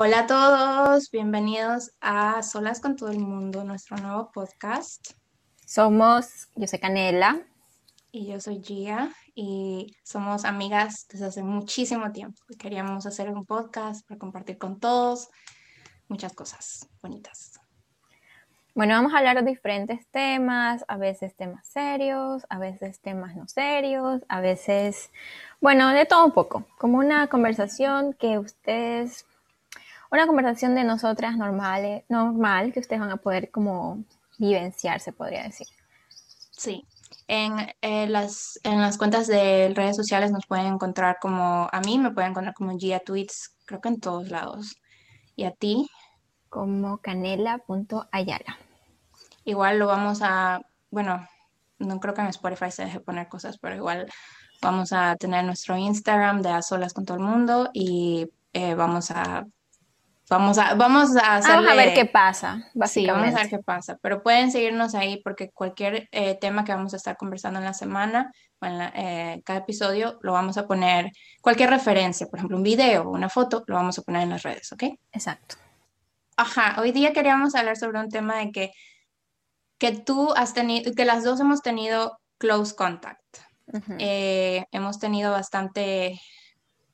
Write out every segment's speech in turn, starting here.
Hola a todos, bienvenidos a Solas con todo el mundo, nuestro nuevo podcast. Somos, yo soy Canela. Y yo soy Gia y somos amigas desde hace muchísimo tiempo. Queríamos hacer un podcast para compartir con todos muchas cosas bonitas. Bueno, vamos a hablar de diferentes temas, a veces temas serios, a veces temas no serios, a veces, bueno, de todo un poco, como una conversación que ustedes, una conversación de nosotras normales, normal, que ustedes van a poder como vivenciar, se podría decir. Sí, en, eh, las, en las cuentas de redes sociales nos pueden encontrar como, a mí me pueden encontrar como Gia Tweets, creo que en todos lados. ¿Y a ti? Como canela.ayala. Igual lo vamos a, bueno, no creo que en Spotify se deje poner cosas, pero igual vamos a tener nuestro Instagram de a solas con todo el mundo y eh, vamos a Vamos a, vamos a Vamos a ver qué pasa, básicamente. Sí, vamos a ver qué pasa. Pero pueden seguirnos ahí porque cualquier eh, tema que vamos a estar conversando en la semana o en eh, cada episodio lo vamos a poner, cualquier referencia, por ejemplo, un video o una foto, lo vamos a poner en las redes, ¿ok? Exacto. Ajá, hoy día queríamos hablar sobre un tema de que que tú has tenido, que las dos hemos tenido close contact. Eh, hemos tenido bastante,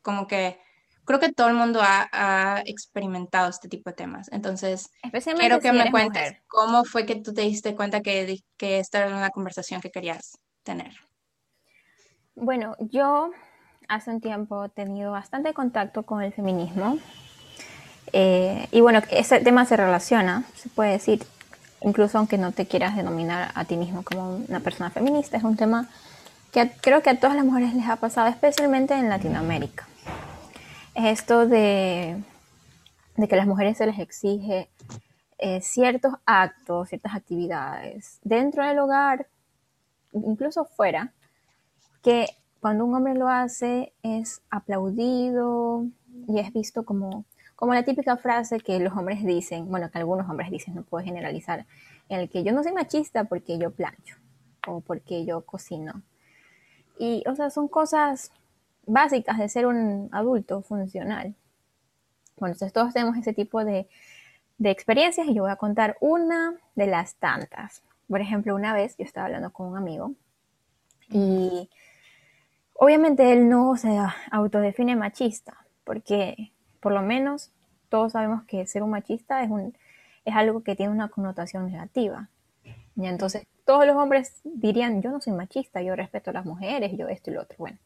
como que, creo que todo el mundo ha, experimentado este tipo de temas. Entonces, quiero que me cuentes cómo fue que tú te diste cuenta que, que esta era una conversación que querías tener. Bueno, yo hace un tiempo he tenido bastante contacto con el feminismo. Eh, y bueno, ese tema se relaciona, se puede decir, incluso aunque no te quieras denominar a ti mismo como una persona feminista, es un tema que creo que a todas las mujeres les ha pasado, especialmente en Latinoamérica. Es esto de, que a las mujeres se les exige eh, ciertos actos, ciertas actividades dentro del hogar, incluso fuera, que cuando un hombre lo hace es aplaudido y es visto como como la típica frase que los hombres dicen, bueno, que algunos hombres dicen, no puedo generalizar, en el que yo no soy machista porque yo plancho o porque yo cocino. Y, o sea, son cosas básicas de ser un adulto funcional. Bueno, entonces todos tenemos ese tipo de, experiencias y yo voy a contar una de las tantas. Por ejemplo, una vez yo estaba hablando con un amigo y obviamente él no se autodefine machista porque por lo menos todos sabemos que ser un machista es, es algo que tiene una connotación negativa. Y entonces todos los hombres dirían, yo no soy machista, yo respeto a las mujeres, yo esto y lo otro. Bueno,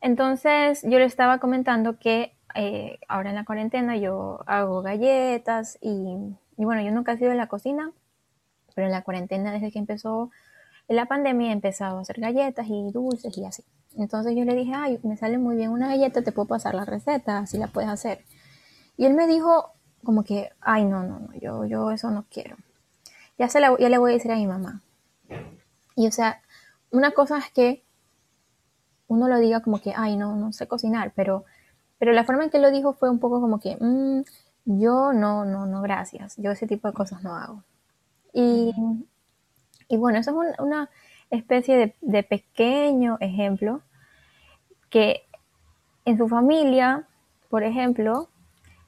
entonces yo le estaba comentando que eh, ahora en la cuarentena yo hago galletas y, y, bueno, yo nunca he sido en la cocina, pero en la cuarentena desde que empezó la pandemia he empezado a hacer galletas y dulces y así. Entonces yo le dije, ay, me sale muy bien una galleta, te puedo pasar la receta, así la puedes hacer. Y él me dijo como que, ay, no, no, no, yo, yo eso no quiero. Ya, se la, ya le voy a decir a mi mamá. Y o sea, una cosa es que uno lo diga como que, ay, no, no sé cocinar, pero, pero la forma en que lo dijo fue un poco como que, mm, yo no, no, no, gracias, yo ese tipo de cosas no hago. Y, y bueno, eso es una especie de, de, pequeño ejemplo que en su familia, por ejemplo,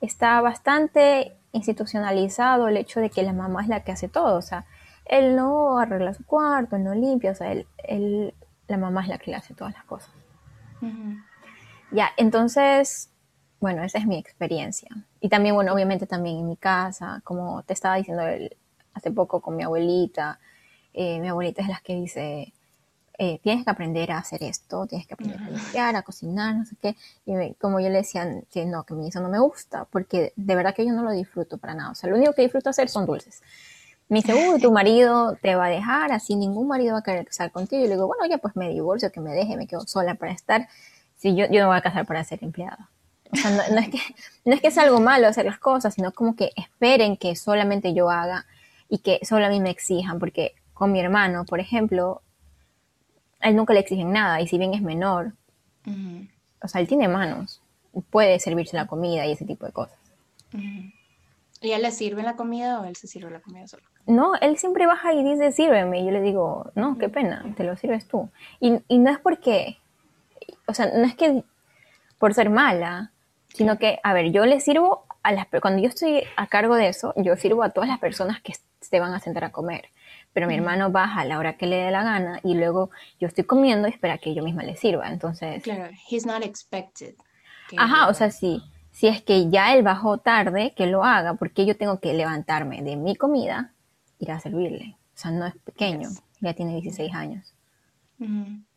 está bastante institucionalizado el hecho de que la mamá es la que hace todo. O sea, él no arregla su cuarto, él no limpia, o sea, él, la mamá es la que le hace todas las cosas. Ya, entonces, bueno, esa es mi experiencia. Y también, bueno, obviamente también en mi casa, como te estaba diciendo hace poco con mi abuelita, eh, mi abuelita es la que dice, eh, tienes que aprender a hacer esto, tienes que aprender a limpiar, a cocinar, no sé qué. Y como yo le decía que no, que eso no me gusta, porque de verdad que yo no lo disfruto para nada. O sea, lo único que disfruto hacer son dulces. Me dice, uy, tu marido te va a dejar, así ningún marido va a querer casar contigo. Y le digo, bueno, ya pues me divorcio, que me deje, me quedo sola para estar. Si yo, yo no voy a casar para ser empleada. O sea, no, es que, no es que sea algo malo hacer las cosas, sino como que esperen que solamente yo haga y que solo a mí me exijan, porque con mi hermano, por ejemplo, a él nunca le exigen nada y si bien es menor, o sea, él tiene manos, puede servirse la comida y ese tipo de cosas. ¿Y a él le sirve la comida o él se sirve la comida solo? No, él siempre baja y dice, sírveme. Y yo le digo, no, qué pena, te lo sirves tú. Y, y no es porque, o sea, no es que por ser mala, sino que, a ver, yo le sirvo a las, cuando yo estoy a cargo de eso, yo sirvo a todas las personas que se van a sentar a comer. Pero mi hermano baja a la hora que le dé la gana y luego yo estoy comiendo y espera que yo misma le sirva. Entonces. Claro, he's not expected. Ajá, o sea, sí. Si es que ya él bajó tarde, que lo haga, porque yo tengo que levantarme de mi comida, ir a servirle. O sea, no es pequeño, ya tiene 16 años.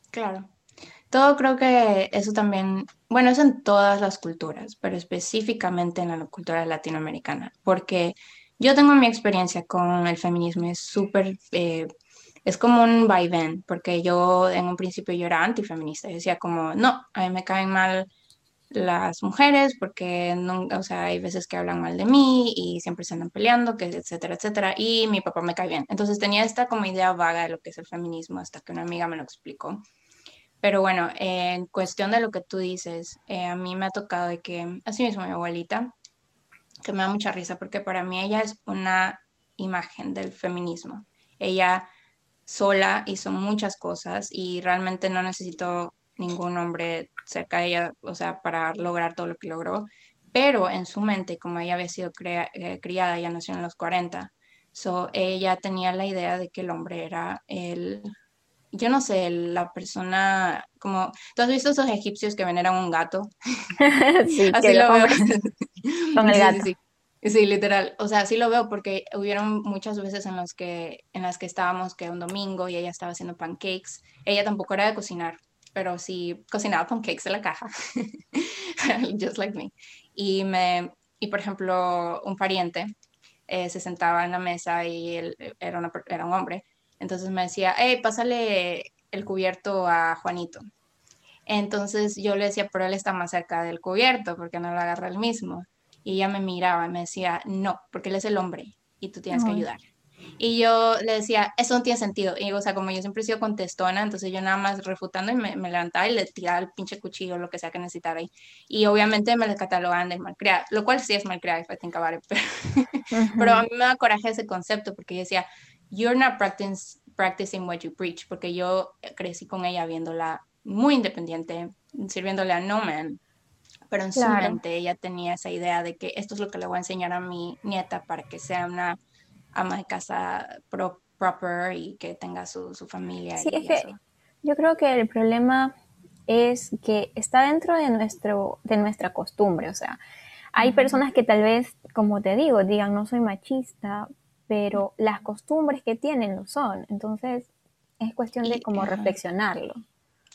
Claro. Todo creo que eso también, bueno, es en todas las culturas, pero específicamente en la cultura latinoamericana, porque yo tengo mi experiencia con el feminismo, es súper, eh, es como un vaivén, porque yo en un principio yo era antifeminista, decía como, no, a mí me caen mal las mujeres porque no, o sea, hay veces que hablan mal de mí y siempre se andan peleando, que etcétera, etcétera, y mi papá me cae bien. Entonces tenía esta como idea vaga de lo que es el feminismo hasta que una amiga me lo explicó. Pero bueno, en cuestión de lo que tú dices, eh, a mí me ha tocado de que, así mismo mi abuelita, que me da mucha risa porque para mí ella es una imagen del feminismo. Ella sola hizo muchas cosas y realmente no necesitó ningún hombre cerca de ella, o sea, para lograr todo lo que logró. Pero en su mente, como ella había sido eh, criada, ella nació en los 40, so, ella tenía la idea de que el hombre era el, yo no sé, la persona, como, ¿tú has visto esos egipcios que veneran un gato? sí, así lo veo. Con el gato. Sí, literal. O sea, así lo veo porque hubieron muchas veces en, los que, en las que estábamos que un domingo y ella estaba haciendo pancakes. Ella tampoco era de cocinar, pero sí cocinaba pancakes en la caja. Just like me. Y, me, y por ejemplo, un pariente eh, se sentaba en la mesa y él era, una, era un hombre. Entonces me decía, hey, pásale el cubierto a Juanito. Entonces yo le decía, pero él está más cerca del cubierto, porque no lo agarra el mismo? Y ella me miraba y me decía, no, porque él es el hombre y tú tienes que ayudar. Y yo le decía, eso no tiene sentido. Y o sea, como yo siempre he sido contestona, entonces yo nada más refutando y me, levantaba y le tiraba el pinche cuchillo, lo que sea que necesitara. Y, y obviamente me le catalogaban de malcriada, lo cual sí es malcriada, if I think about it. Pero, pero a mí me da coraje ese concepto porque yo decía, you're not practicing, practicing what you preach, porque yo crecí con ella viéndola muy independiente, sirviéndole a no man pero en su mente ella tenía esa idea de que esto es lo que le voy a enseñar a mi nieta para que sea una ama de casa proper y que tenga su, familia. Sí, es que yo creo que el problema es que está dentro de, nuestro, de nuestra costumbre, o sea, hay personas que tal vez, como te digo, digan no soy machista, pero las costumbres que tienen lo son, entonces es cuestión de como reflexionarlo.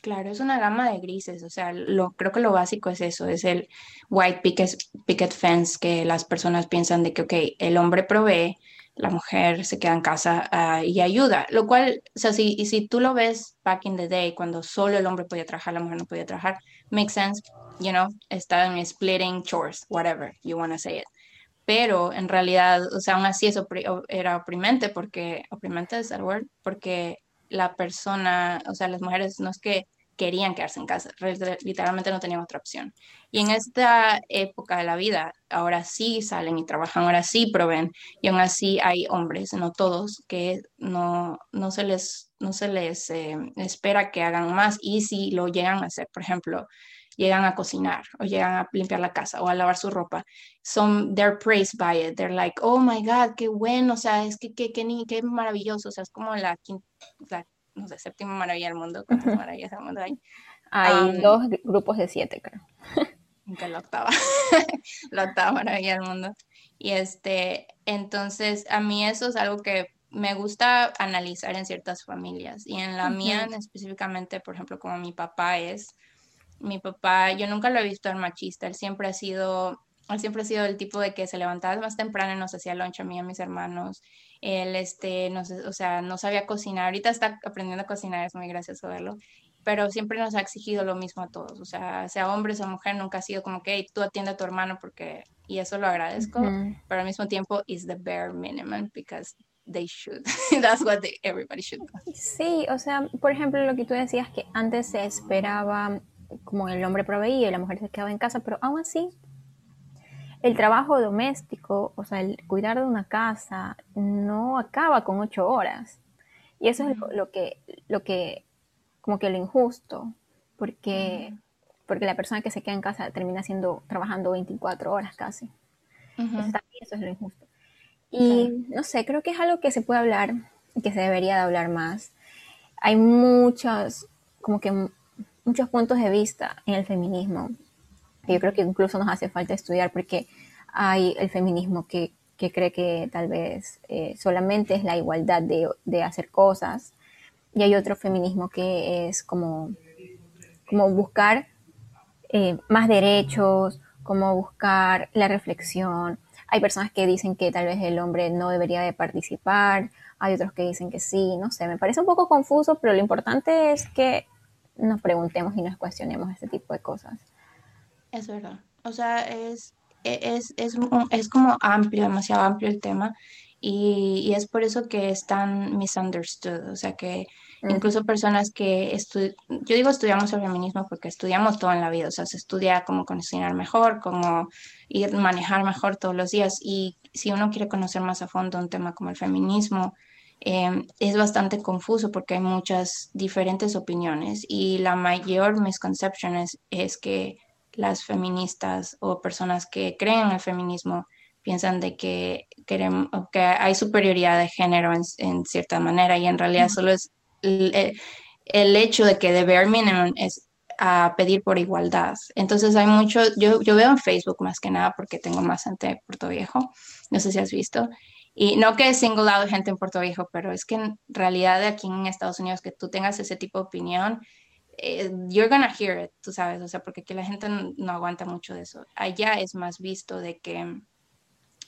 Claro, es una gama de grises, o sea, lo, creo que lo básico es eso, es el white picket, picket fence, que las personas piensan de que, ok, el hombre provee, la mujer se queda en casa ah, y ayuda, lo cual, o sea, si, y si tú lo ves back in the day, cuando solo el hombre podía trabajar, la mujer no podía trabajar, makes sense, you know, está en splitting chores, whatever you want to say it. Pero en realidad, o sea, aún así eso era oprimente porque, oprimente es el word, porque la persona, o sea, las mujeres no es que querían quedarse en casa, literalmente no tenían otra opción. Y en esta época de la vida, ahora sí salen y trabajan, ahora sí proveen, y aún así hay hombres, no todos, que no, no se les, no se les eh, espera que hagan más, y si lo llegan a hacer, por ejemplo, llegan a cocinar o llegan a limpiar la casa o a lavar su ropa, son, they're praised by it, they're like, oh my God, qué bueno, o sea, es que qué, qué, maravilloso, o sea, es como la, la no sé, séptima maravilla del mundo, ¿cuántas maravillas del mundo hay? Hay dos grupos de siete, creo. Que la octava, la octava maravilla del mundo. Y este, entonces, a mí eso es algo que me gusta analizar en ciertas familias y en la mía específicamente, por ejemplo, como mi papá es, mi papá, yo nunca lo he visto el machista, él siempre ha sido, él siempre ha sido el tipo de que se levantaba más temprano y nos hacía lunch a mí y a mis hermanos. Él, este, no sé, o sea, no sabía cocinar. Ahorita está aprendiendo a cocinar, es muy gracioso verlo. Pero siempre nos ha exigido lo mismo a todos. O sea, sea hombre o mujer, nunca ha sido como que tú atiende a tu hermano porque, y eso lo agradezco. Pero al mismo tiempo, is the bare minimum because they should. That's what everybody should Sí, o sea, por ejemplo, lo que tú decías que antes se esperaba como el hombre proveía y la mujer se quedaba en casa, pero aún así el trabajo doméstico, o sea, el cuidar de una casa, no acaba con ocho horas. Y eso es lo, que, lo que, como que lo injusto, porque, porque la persona que se queda en casa termina siendo, trabajando 24 horas casi. eso, es lo injusto. Y no sé, creo que es algo que se puede hablar y que se debería de hablar más. Hay muchos, como que muchos puntos de vista en el feminismo. Que yo creo que incluso nos hace falta estudiar porque hay el feminismo que, cree que tal vez eh, solamente es la igualdad de, hacer cosas y hay otro feminismo que es como, como buscar eh, más derechos, como buscar la reflexión. Hay personas que dicen que tal vez el hombre no debería de participar, hay otros que dicen que sí, no sé, me parece un poco confuso, pero lo importante es que nos preguntemos y nos cuestionemos este tipo de cosas. Es verdad. O sea, es, es, es, es como amplio, demasiado amplio el tema. Y, y, es por eso que es tan misunderstood. O sea, que incluso personas que estudian, yo digo estudiamos el feminismo porque estudiamos todo en la vida. O sea, se estudia cómo cocinar mejor, cómo ir manejar mejor todos los días. Y si uno quiere conocer más a fondo un tema como el feminismo, Em, es bastante confuso porque hay muchas diferentes opiniones y la mayor misconception es, que las feministas o personas que creen en el feminismo piensan de que, queremos, que hay superioridad de género en, cierta manera y en realidad solo es el, hecho de que de bare minimum es a pedir por igualdad. Entonces hay mucho, yo, yo veo en Facebook más que nada porque tengo más gente de Puerto Viejo, no sé si has visto, y no que single out gente en Puerto Viejo, pero es que en realidad aquí en Estados Unidos que tú tengas ese tipo de opinión, eh, you're gonna hear it, tú sabes, o sea, porque aquí la gente no, aguanta mucho de eso. Allá es más visto de que,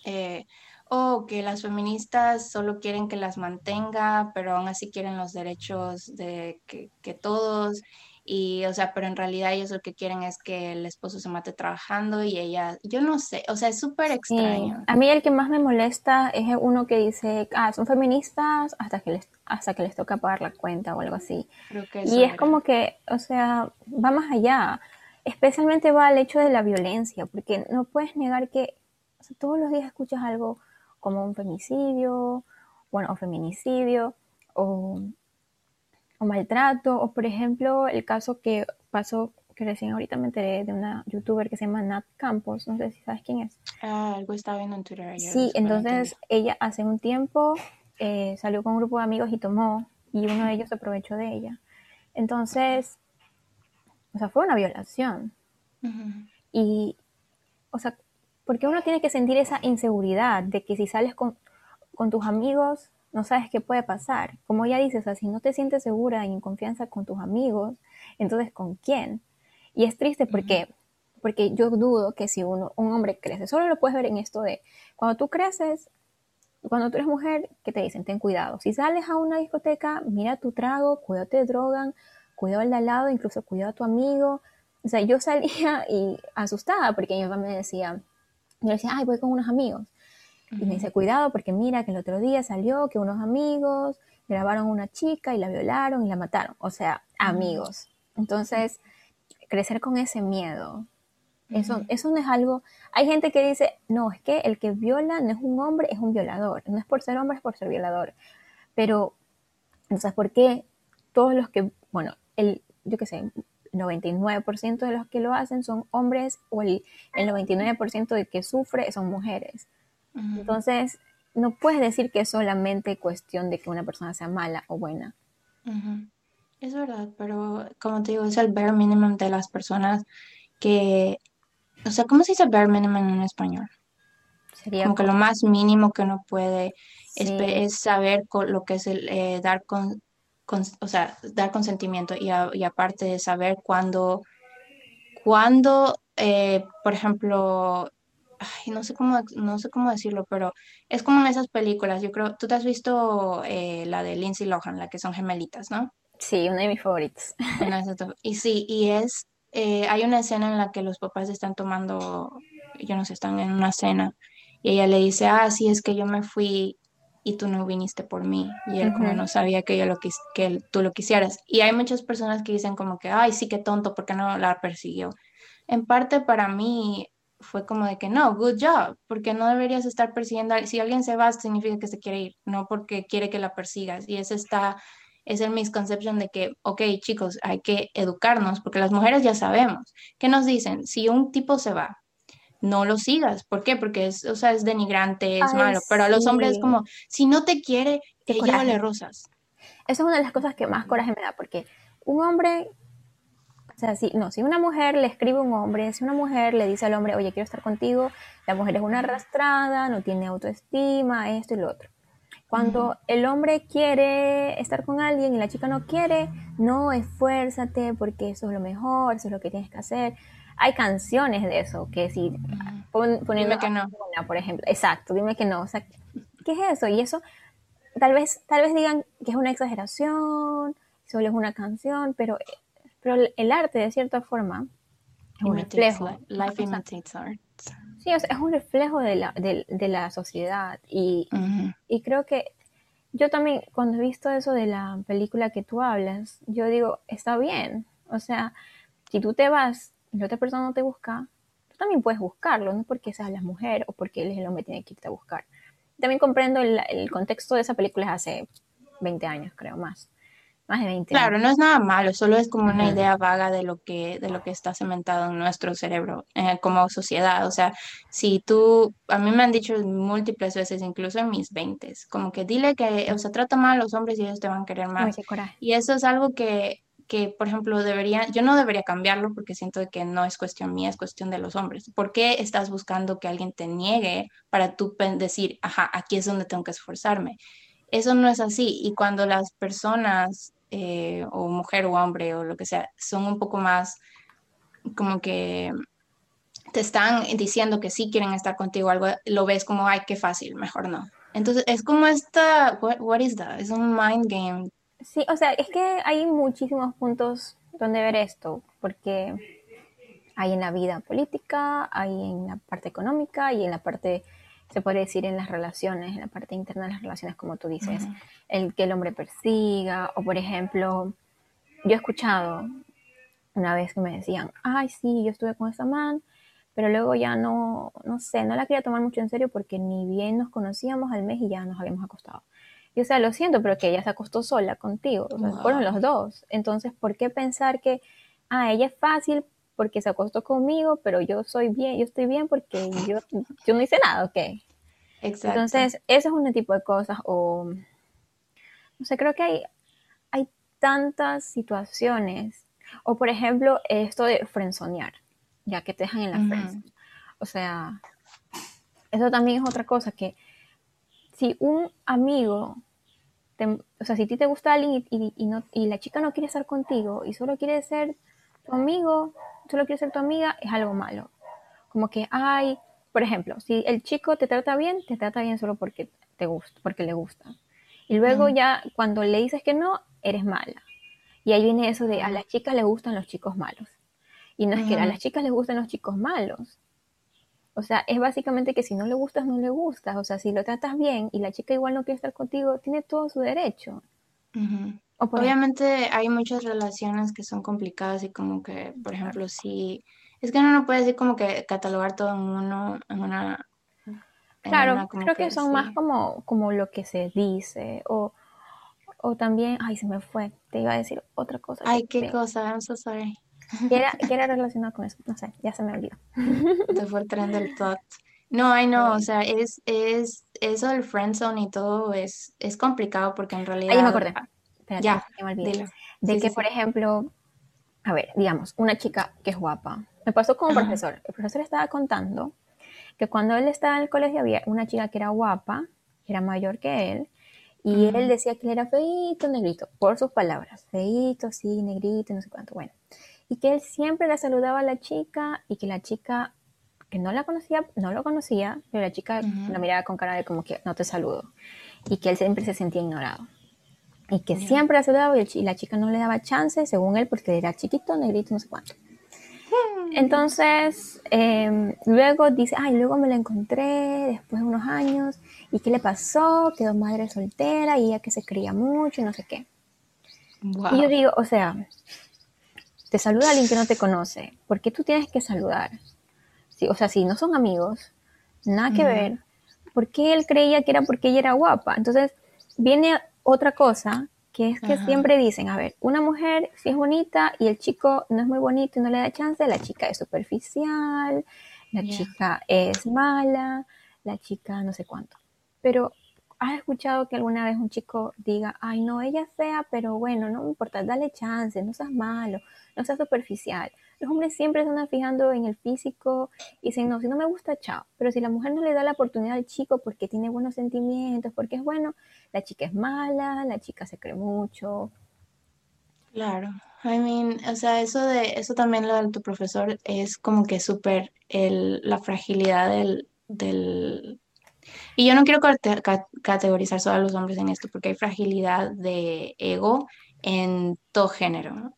eh, oh, que las feministas solo quieren que las mantenga, pero aún así quieren los derechos de que, que todos y, o sea, pero en realidad ellos lo que quieren es que el esposo se mate trabajando y ella, yo no sé, o sea, es súper extraño. A mí el que más me molesta es uno que dice, ah, son feministas hasta que les, hasta que les toca pagar la cuenta o algo así. y es como que, o sea, va más allá. Especialmente va al hecho de la violencia, porque no puedes negar que todos los días escuchas algo como un femicidio, bueno, o feminicidio, o o maltrato, o por ejemplo el caso que pasó, que recién ahorita me enteré de una youtuber que se llama Nat Campos, no sé si sabes quién es. Ah, algo estaba viendo en Twitter ayer. Sí, entonces ella hace un tiempo eh, salió con un grupo de amigos y tomó, y uno de ellos aprovechó de ella. Entonces, o sea, fue una violación. Y, o sea, porque uno tiene que sentir esa inseguridad de que si sales con, con tus amigos no sabes qué puede pasar. Como ya dices, o si no te sientes segura y en confianza con tus amigos, entonces ¿con quién? Y es triste porque, porque yo dudo que si uno, un hombre crece, solo lo puedes ver en esto de, cuando tú creces, cuando tú eres mujer, que te dicen, ten cuidado. Si sales a una discoteca, mira tu trago, cuídate de drogan, cuidado al de al lado, incluso cuidado a tu amigo. O sea, yo salía y asustada porque mi papá me decía, yo decía, ay, voy con unos amigos. Y me dice, cuidado porque mira que el otro día salió que unos amigos grabaron a una chica y la violaron y la mataron. O sea, amigos. Entonces, crecer con ese miedo, eso, eso no es algo... Hay gente que dice, no, es que el que viola no es un hombre, es un violador. No es por ser hombre, es por ser violador. Pero, entonces, ¿por qué todos los que, bueno, el, yo qué sé, el 99% de los que lo hacen son hombres o el, el 99% de que sufre son mujeres? Entonces, no puedes decir que es solamente cuestión de que una persona sea mala o buena. Es verdad, pero como te digo, es el bare minimum de las personas que, o sea, ¿cómo se dice bare minimum en español? Sería como, que lo más mínimo que uno puede es, saber lo que es el eh, dar con, o sea, dar consentimiento y, aparte de saber cuándo, cuando, eh, por ejemplo, no sé cómo, no sé cómo decirlo, pero es como en esas películas. Yo creo, tú te has visto eh, la de Lindsay Lohan, la que son gemelitas, ¿no? Sí, una de mis favoritas. y sí, y es, eh, hay una escena en la que los papás están tomando, yo no sé, están en una cena y ella le dice, ah, sí, es que yo me fui y tú no viniste por mí. Y él como no sabía que, yo lo quis que tú lo quisieras. Y hay muchas personas que dicen como que, ay, sí, qué tonto, porque no la persiguió? En parte para mí fue como de que no, good job, porque no deberías estar persiguiendo, si alguien se va, significa que se quiere ir, no porque quiere que la persigas. Y ese está, es el misconception de que, ok, chicos, hay que educarnos, porque las mujeres ya sabemos. ¿Qué nos dicen? Si un tipo se va, no lo sigas. ¿Por qué? Porque es, o sea, es denigrante, es malo. Pero a los hombres es como, si no te quiere, te llévale rosas. Esa es una de las cosas que más coraje me da, porque un hombre, o sea, si, no, si una mujer le escribe a un hombre, si una mujer le dice al hombre, oye, quiero estar contigo, la mujer es una arrastrada, no tiene autoestima, esto y lo otro. Cuando el hombre quiere estar con alguien y la chica no quiere, no esfuérzate porque eso es lo mejor, eso es lo que tienes que hacer. Hay canciones de eso, que si poniendo que no. por ejemplo, exacto, dime que no, o sea, ¿qué es eso? Y eso tal vez tal vez digan que es una exageración, solo es una canción, pero pero el arte de cierta forma es un reflejo. Life imitates art. Sí, es un reflejo de la, de, la sociedad y, y, creo que yo también cuando he visto eso de la película que tú hablas, yo digo, está bien, o sea, si tú te vas y la otra persona no te busca, tú también puedes buscarlo, no porque seas la mujer o porque él es el hombre tiene que irte a buscar. También comprendo el, el contexto de esa película hace 20 años, creo, más más de 20 Claro, no es nada malo, solo es como una idea vaga de lo que, de lo que está cementado en nuestro cerebro eh, como sociedad. O sea, si tú, a mí me han dicho múltiples veces, incluso en mis 20, como que dile que, o sea, trata mal a los hombres y ellos te van a querer más. y eso es algo que, que, por ejemplo, debería, yo no debería cambiarlo porque siento que no es cuestión mía, es cuestión de los hombres. ¿Por qué estás buscando que alguien te niegue para tú decir, ajá, aquí es donde tengo que esforzarme? Eso no es así. Y cuando las personas eh, o mujer o hombre o lo que sea, son un poco más como que te están diciendo que sí quieren estar contigo, algo lo ves como, ay, qué fácil, mejor no. Entonces es como esta, what, is that? Es un mind game. Sí, o sea, es que hay muchísimos puntos donde ver esto, porque hay en la vida política, hay en la parte económica y en la parte se puede decir en las relaciones, en la parte interna de las relaciones, como tú dices, el que el hombre persiga, o por ejemplo, yo he escuchado una vez que me decían, ay, sí, yo estuve con esa man, pero luego ya no, no sé, no la quería tomar mucho en serio porque ni bien nos conocíamos al mes y ya nos habíamos acostado. Y o sea, lo siento, pero que ella se acostó sola contigo, o sea, fueron los dos. Entonces, ¿por qué pensar que, ah, ella es fácil porque se acostó conmigo, pero yo soy bien, yo estoy bien porque yo, yo no hice nada, ok. Exacto. Entonces, ese es un tipo de cosas, o no sé, creo que hay, hay tantas situaciones, o por ejemplo, esto de frenzonear, ya que te dejan en la uh O sea, eso también es otra cosa que si un amigo, o sea, si a ti te gusta alguien y, y, no, y la chica no quiere estar contigo y solo quiere ser tu amigo, solo quiere ser tu amiga, es algo malo. Como que, ay, por ejemplo, si el chico te trata bien, te trata bien solo porque te gusta, porque le gusta. Y luego ya cuando le dices que no, eres mala. Y ahí viene eso de a las chicas les gustan los chicos malos. Y no es que a las chicas les gustan los chicos malos. O sea, es básicamente que si no le gustas, no le gustas. O sea, si lo tratas bien y la chica igual no quiere estar contigo, tiene todo su derecho. Obviamente hay muchas relaciones que son complicadas y como que, por ejemplo, si... Es que uno no puede decir como que catalogar todo en uno, en una... claro, creo que, son más como, como lo que se dice o, o también, ay, se me fue, te iba a decir otra cosa. Ay, qué cosa, I'm so sorry. ¿Qué era, era, relacionado con eso? No sé, ya se me olvidó. Te fue el tren del thought. No, ay no, o sea, es, es, eso del friendzone y todo es, es complicado porque en realidad... Ahí me acordé. ya, me olvidé. De que, por ejemplo, a ver, digamos, una chica que es guapa. Me pasó con un profesor. El profesor estaba contando que cuando él estaba en el colegio había una chica que era guapa, que era mayor que él, y él decía que él era feito, negrito, por sus palabras, feito, sí, negrito, no sé cuánto, bueno. Y que él siempre la saludaba a la chica y que la chica que no la conocía, no lo conocía, pero la chica la miraba con cara de como que no te saludo. Y que él siempre se sentía ignorado. Y que siempre la saludaba y, la chica no le daba chance, según él, porque era chiquito, negrito, no sé cuánto. Entonces, em, luego dice, ay, luego me la encontré después de unos años. ¿Y qué le pasó? Quedó madre soltera y ella que se creía mucho y no sé qué. Y yo digo, o sea, te saluda alguien que no te conoce. ¿Por qué tú tienes que saludar? o sea, si no son amigos, nada que ver, ¿por qué él creía que era porque ella era guapa? Entonces, viene otra cosa, que es que siempre dicen, a ver, una mujer si es bonita y el chico no es muy bonito y no le da chance, la chica es superficial, la chica es mala, la chica no sé cuánto. Pero ¿has escuchado que alguna vez un chico diga, ay no, ella es fea, pero bueno, no me importa, dale chance, no seas malo, no seas superficial? Los hombres siempre se andan fijando en el físico y dicen, no, si no me gusta, chao. Pero si la mujer no le da la oportunidad al chico porque tiene buenos sentimientos, porque es bueno, la chica es mala, la chica se cree mucho. Claro, I mean, o sea, eso de, eso también lo de tu profesor es como que súper la fragilidad del, del, y yo no quiero categorizar solo a los hombres en esto, porque hay fragilidad de ego en todo género, ¿no?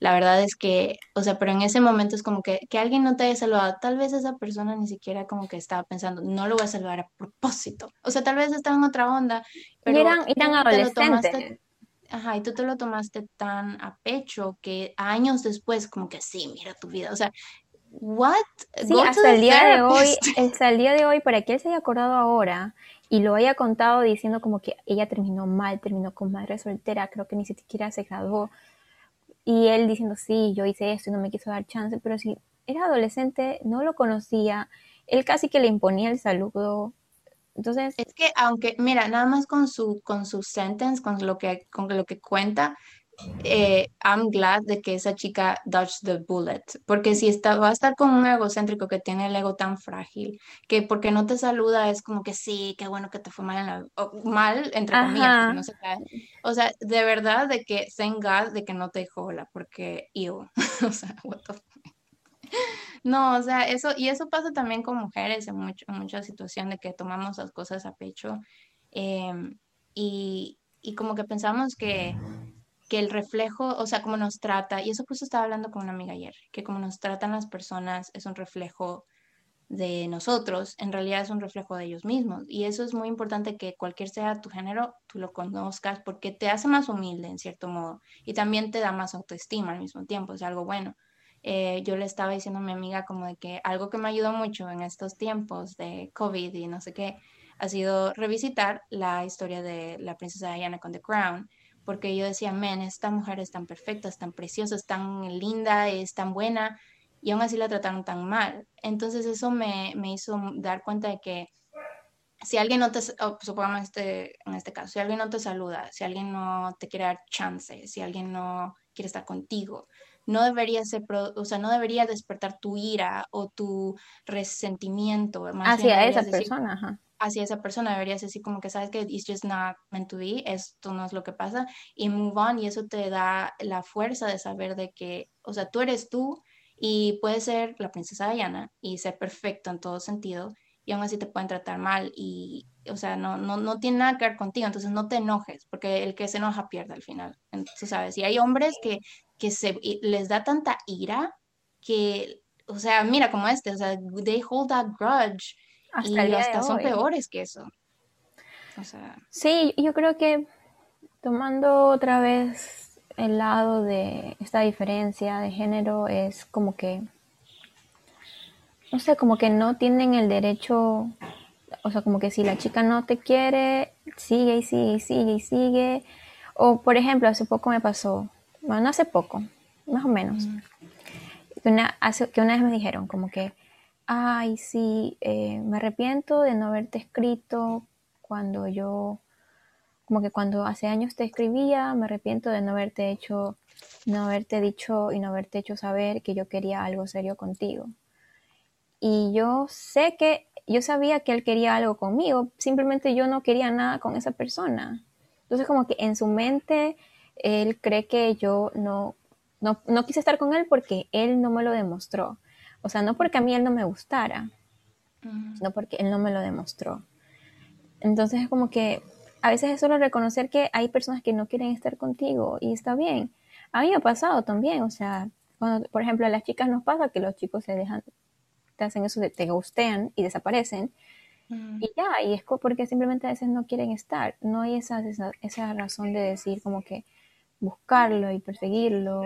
La verdad es que, o sea, pero en ese momento es como que, que alguien no te haya saludado, tal vez esa persona ni siquiera como que estaba pensando, no lo voy a saludar a propósito. O sea, tal vez estaba en otra onda, pero eran, eran adolescentes. ajá, y tú te lo tomaste tan a pecho que años después como que sí, mira tu vida, o sea, what? Sí, hasta el día de hoy, hasta el día de hoy, para que él se haya acordado ahora y lo haya contado diciendo como que ella terminó mal, terminó con madre soltera, creo que ni siquiera se graduó, y él diciendo, sí, yo hice esto y no me quiso dar chance, pero si era adolescente, no lo conocía, él casi que le imponía el saludo. Entonces... Es que aunque, mira, nada más con su, con su sentence, con lo que, con lo que cuenta, eh, I'm glad de que esa chica dodged the bullet, porque si está, va a estar con un egocéntrico que tiene el ego tan frágil, que porque no te saluda es como que sí, qué bueno que te fue mal, en la, mal entre comillas, no se cae. O sea, de verdad de que thank God de que no te dijo hola, porque yo, o sea, what the no, o sea, eso, y eso pasa también con mujeres en, mucho, en muchas situaciones de que tomamos las cosas a pecho em, y, y como que pensamos que que el reflejo, o sea, como nos trata, y eso justo estaba hablando con una amiga ayer, que como nos tratan las personas es un reflejo de nosotros, en realidad es un reflejo de ellos mismos. Y eso es muy importante que cualquier sea tu género, tú lo conozcas porque te hace más humilde en cierto modo y también te da más autoestima al mismo tiempo, es algo bueno. Eh, yo le estaba diciendo a mi amiga como de que algo que me ayudó mucho en estos tiempos de COVID y no sé qué, ha sido revisitar la historia de la princesa Diana con The Crown porque yo decía, men, esta mujer es tan perfecta, es tan preciosa, es tan linda, es tan buena, y aún así la trataron tan mal. Entonces eso me, me hizo dar cuenta de que si alguien no te, supongamos este, en este caso, si alguien no te saluda, si alguien no te quiere dar chance, si alguien no quiere estar contigo, no debería ser, o sea, no debería despertar tu ira o tu resentimiento. Hacia esa persona, ajá hacia esa persona, deberías decir como que sabes que it's just not meant to be, esto no es lo que pasa, y move on, y eso te da la fuerza de saber de que, o sea, tú eres tú y puedes ser la princesa Diana y ser perfecto en todo sentido, y aún así te pueden tratar mal, y, o sea, no, no, no tiene nada que ver contigo, entonces no te enojes, porque el que se enoja pierde al final, entonces, ¿sabes? Y hay hombres que, que se, les da tanta ira que, o sea, mira como este, o sea, they hold that grudge hasta y hasta son peores que eso. Sí, yo creo que tomando otra vez el lado de esta diferencia de género es como que, no sé, como que no tienen el derecho, o sea, como que si la chica no te quiere, sigue y sigue y sigue y sigue. O, por ejemplo, hace poco me pasó, bueno, no hace poco, más o menos, una, hace, que una vez me dijeron como que, ay, sí, eh, me arrepiento de no haberte escrito cuando yo, como que cuando hace años te escribía, me arrepiento de no haberte hecho, no haberte dicho y no haberte hecho saber que yo quería algo serio contigo. Y yo sé que, yo sabía que él quería algo conmigo, simplemente yo no quería nada con esa persona. Entonces como que en su mente él cree que yo no, no, no quise estar con él porque él no me lo demostró. O sea, no porque a mí él no me gustara, sino porque él no me lo demostró. Entonces es como que a veces es solo reconocer que hay personas que no quieren estar contigo y está bien. A mí me ha pasado también, o sea, cuando, por ejemplo, a las chicas nos pasa que los chicos se dejan, te hacen eso de te gustean y desaparecen. Y ya, y es porque simplemente a veces no quieren estar. No hay esa, esa, esa razón de decir como que buscarlo y perseguirlo.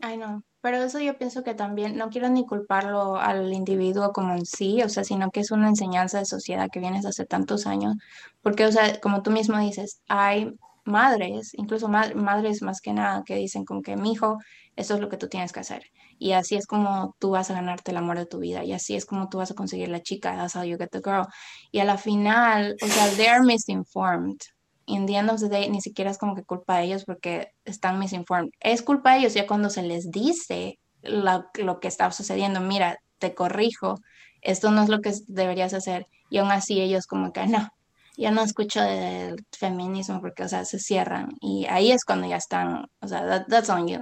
Ay, no. Pero eso yo pienso que también, no quiero ni culparlo al individuo como en sí, o sea, sino que es una enseñanza de sociedad que viene desde hace tantos años, porque, o sea, como tú mismo dices, hay madres, incluso madres más que nada, que dicen como que mi hijo, eso es lo que tú tienes que hacer. Y así es como tú vas a ganarte el amor de tu vida. Y así es como tú vas a conseguir la chica. That's how you get the girl. Y a la final, o sea, they're misinformed. In the end of the ni siquiera es como que culpa de ellos porque están misinformed. Es culpa de ellos ya cuando se les dice lo, que está sucediendo. Mira, te corrijo, esto no es lo que deberías hacer. Y aún así ellos como que no, yo no escucho del feminismo porque, o sea, se cierran. Y ahí es cuando ya están, o sea, that's on you?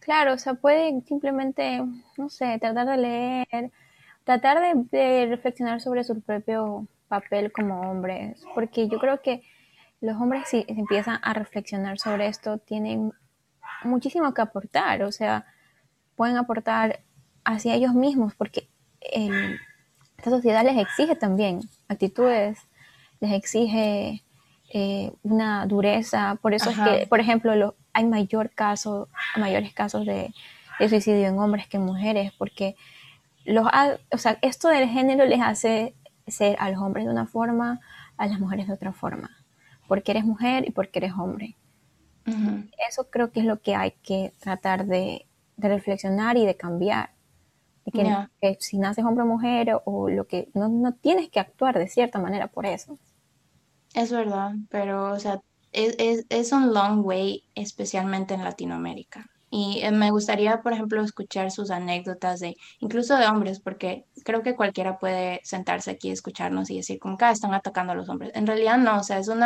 Claro, o sea, puede simplemente, no sé, tratar de leer, tratar de, reflexionar sobre su propio papel como hombres, porque yo creo que los hombres si empiezan a reflexionar sobre esto tienen muchísimo que aportar, o sea, pueden aportar hacia ellos mismos, porque esta sociedad les exige también actitudes, les exige eh, una dureza, por eso es que, por ejemplo, lo, hay mayor caso, mayores casos de, suicidio en hombres que en mujeres, porque los, o sea, esto del género les hace ser a los hombres de una forma, a las mujeres de otra forma, porque eres mujer y porque eres hombre. Eso creo que es lo que hay que tratar de, reflexionar y de cambiar. que, si naces hombre o mujer o, lo que no, no, tienes que actuar de cierta manera por eso. Es verdad, pero o sea, es, es, un long way, especialmente en Latinoamérica. Y eh, me gustaría, por ejemplo, escuchar sus anécdotas de, incluso de hombres, porque creo que cualquiera puede sentarse aquí, escucharnos y decir, como que ah, están atacando a los hombres. En realidad no, o sea, es un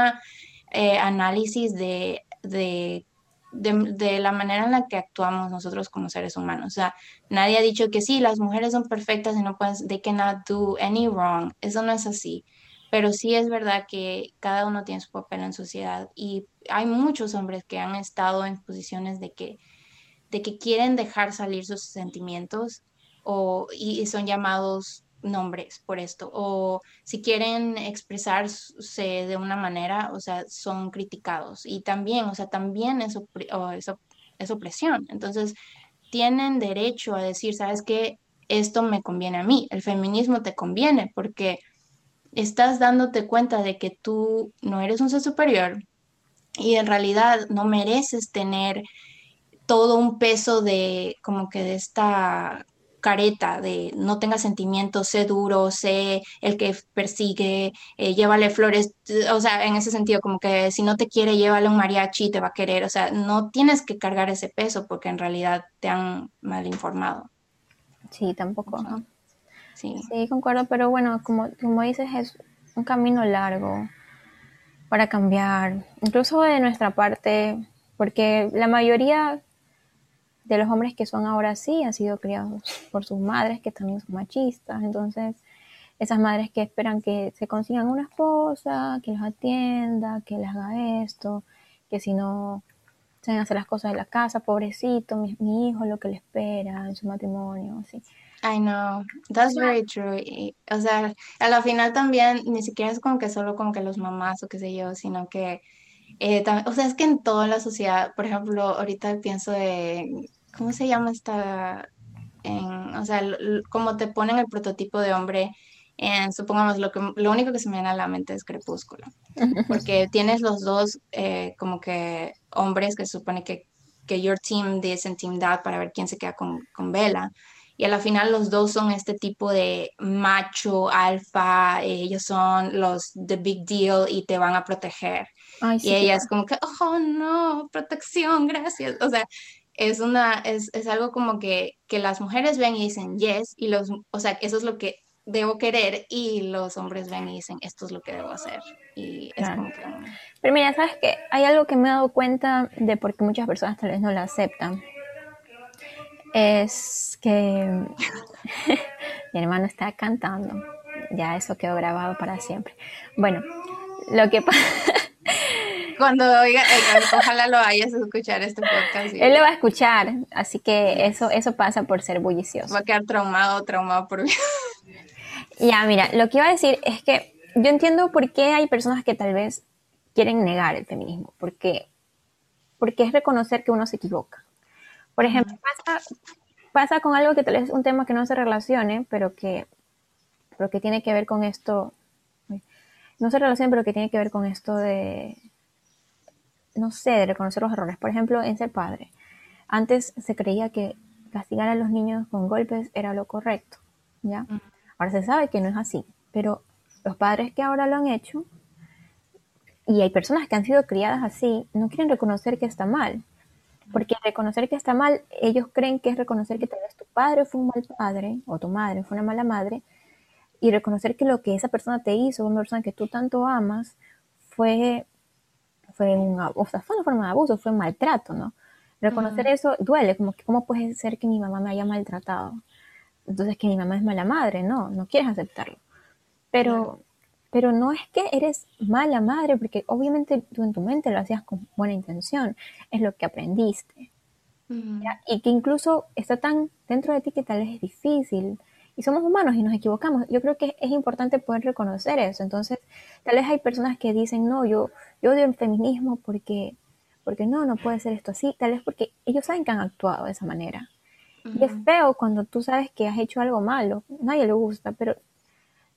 eh, análisis de, de, de, la manera en la que actuamos nosotros como seres humanos. O sea, nadie ha dicho que sí, las mujeres son perfectas y no pueden, they cannot do any wrong. Eso no es así pero sí es verdad que cada uno tiene su papel en sociedad y hay muchos hombres que han estado en posiciones de que, de que quieren dejar salir sus sentimientos o, y son llamados nombres por esto, o si quieren expresarse de una manera, o sea, son criticados y también, o sea, también es, es opresión. Entonces, tienen derecho a decir, ¿sabes qué? Esto me conviene a mí, el feminismo te conviene porque estás dándote cuenta de que tú no eres un ser superior y en realidad no mereces tener todo un peso de como que de esta careta de no tenga sentimientos, sé duro, sé el que persigue, eh, llévale flores, o sea, en ese sentido, como que si no te quiere, llévale un mariachi, te va a querer, o sea, no tienes que cargar ese peso porque en realidad te han mal informado. Sí, tampoco. Sí. concuerdo, pero bueno, como, como dices, es un camino largo para cambiar, incluso de nuestra parte, porque la mayoría de los hombres que son ahora sí han sido criados por sus madres, que también son machistas, entonces esas madres que esperan que se consigan una esposa, que los atienda, que les haga esto, que si no a hacer las cosas de la casa, pobrecito, mi, hijo, lo que le espera en su matrimonio, así. I know, that's very true. o sea, a la final también ni siquiera es como que solo como que los mamás o qué sé yo, sino que, eh, o sea, es que en toda la sociedad, por ejemplo, ahorita pienso de, ¿cómo se llama esta? En, o sea, como te ponen el prototipo de hombre en, supongamos, lo, que, lo único que se me viene a la mente es Crepúsculo, porque tienes los dos eh, como que hombres que se supone que, que your team this and team that para ver quién se queda con, con Bella y a la final los dos son este tipo de macho, alfa, ellos son los the big deal y te van a proteger. Y ella es como que, oh no, protección, gracias. O sea, es una, es, es, algo como que, que las mujeres ven y dicen yes, y los, o sea, eso es lo que debo querer, y los hombres ven y dicen esto es lo que debo hacer. Y es como que... Pero mira, sabes que hay algo que me he dado cuenta de por qué muchas personas tal vez no la aceptan es que mi hermano está cantando. Ya eso quedó grabado para siempre. Bueno, lo que pasa... Cuando oiga, eh, ojalá lo vayas a escuchar este podcast. Él lo va a escuchar, así que eso, eso pasa por ser bullicioso. Va a quedar traumado, traumado por mí. Ya, mira, lo que iba a decir es que yo entiendo por qué hay personas que tal vez quieren negar el feminismo, porque, porque es reconocer que uno se equivoca. Por ejemplo, pasa, con algo que tal vez es un tema que no se relacione, pero que, que tiene que ver con esto, no se relaciona, pero que tiene que ver con esto de, no sé, de reconocer los errores. Por ejemplo, en ser padre. Antes se creía que castigar a los niños con golpes era lo correcto, ¿ya? Ahora se sabe que no es así, pero los padres que ahora lo han hecho, y hay personas que han sido criadas así, no quieren reconocer que está mal. Porque reconocer que está mal, ellos creen que es reconocer que tal vez tu padre fue un mal padre o tu madre fue una mala madre y reconocer que lo que esa persona te hizo, una persona que tú tanto amas, fue, fue, un, o sea, fue una forma de abuso, fue un maltrato, ¿no? Reconocer eso duele, como que cómo puede ser que mi mamá me haya maltratado. Entonces que mi mamá es mala madre, no, no quieres aceptarlo. Pero, pero no es que eres mala madre, porque obviamente tú en tu mente lo hacías con buena intención, es lo que aprendiste. Y que incluso está tan dentro de ti que tal vez es difícil. Y somos humanos y nos equivocamos. Yo creo que es importante poder reconocer eso. Entonces, tal vez hay personas que dicen, no, yo, yo odio el feminismo porque porque no, no puede ser esto así, tal vez porque ellos saben que han actuado de esa manera. Y es feo cuando tú sabes que has hecho algo malo, nadie le gusta, pero,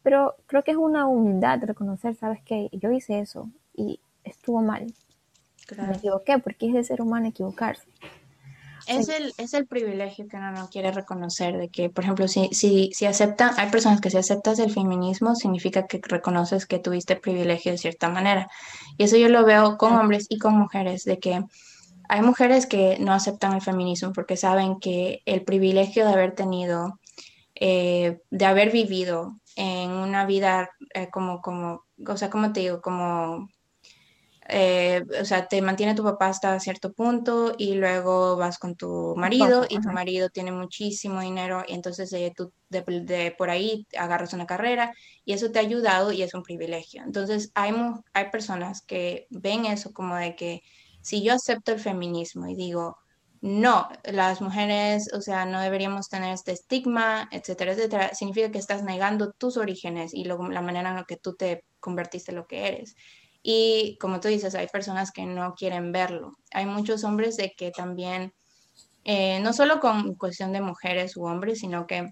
pero creo que es una humildad reconocer, sabes que yo hice eso y estuvo mal. Me equivoqué, porque es de ser humano equivocarse. Es el, es el privilegio que uno no quiere reconocer, de que, por ejemplo, si, si, si aceptan, hay personas que si aceptas el feminismo, significa que reconoces que tuviste privilegio de cierta manera. Y eso yo lo veo con hombres y con mujeres, de que hay mujeres que no aceptan el feminismo porque saben que el privilegio de haber tenido, eh, de haber vivido en una vida eh, como, como, o sea, como te digo, como eh, o sea, te mantiene tu papá hasta cierto punto y luego vas con tu marido y tu marido tiene muchísimo dinero y entonces eh, tú de, por ahí agarras una carrera y eso te ha ayudado y es un privilegio. Entonces hay, hay personas que ven eso como de que si yo acepto el feminismo y digo, no, las mujeres, o sea, no deberíamos tener este estigma, etcétera, etcétera, significa que estás negando tus orígenes y la manera en la que tú te convertiste en lo que eres. Y como tú dices, hay personas que no quieren verlo. Hay muchos hombres de que también, eh, no solo con cuestión de mujeres u hombres, sino que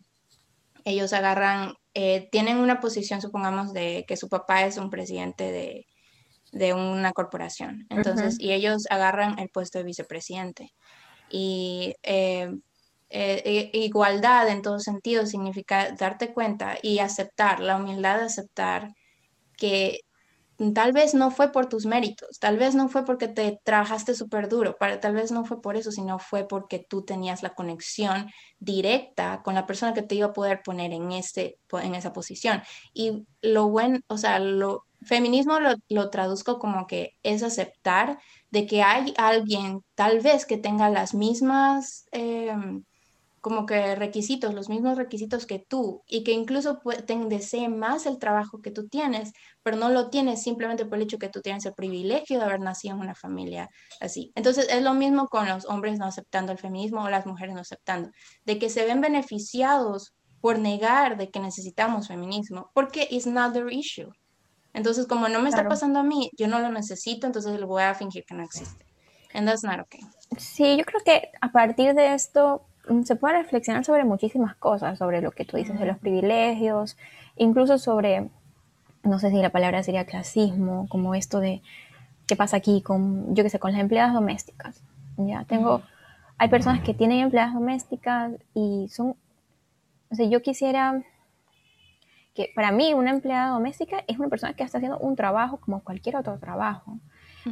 ellos agarran, eh, tienen una posición, supongamos, de que su papá es un presidente de, de una corporación. Entonces, y ellos agarran el puesto de vicepresidente. Y eh, igualdad en todo sentido significa darte cuenta y aceptar, la humildad de aceptar que tal vez no fue por tus méritos, tal vez no fue porque te trabajaste súper duro, tal vez no fue por eso, sino fue porque tú tenías la conexión directa con la persona que te iba a poder poner en, este, en esa posición. Y lo bueno, o sea, lo feminismo lo, traduzco como que es aceptar de que hay alguien tal vez que tenga las mismas... Em, como que requisitos, los mismos requisitos que tú y que incluso te desee más el trabajo que tú tienes, pero no lo tienes simplemente por el hecho que tú tienes el privilegio de haber nacido en una familia así. Entonces es lo mismo con los hombres no aceptando el feminismo o las mujeres no aceptando, de que se ven beneficiados por negar de que necesitamos feminismo, porque it's not their issue. Entonces, como no me está pasando a mí, yo no lo necesito, entonces lo voy a fingir que no existe. And that's not okay. Sí, yo creo que a partir de esto se puede reflexionar sobre muchísimas cosas, sobre lo que tú dices de los privilegios, incluso sobre, no sé si la palabra sería clasismo, como esto de qué pasa aquí con, yo qué sé, con las empleadas domésticas. Ya tengo, hay personas que tienen empleadas domésticas y son, o sea, yo quisiera que para mí una empleada doméstica es una persona que está haciendo un trabajo como cualquier otro trabajo,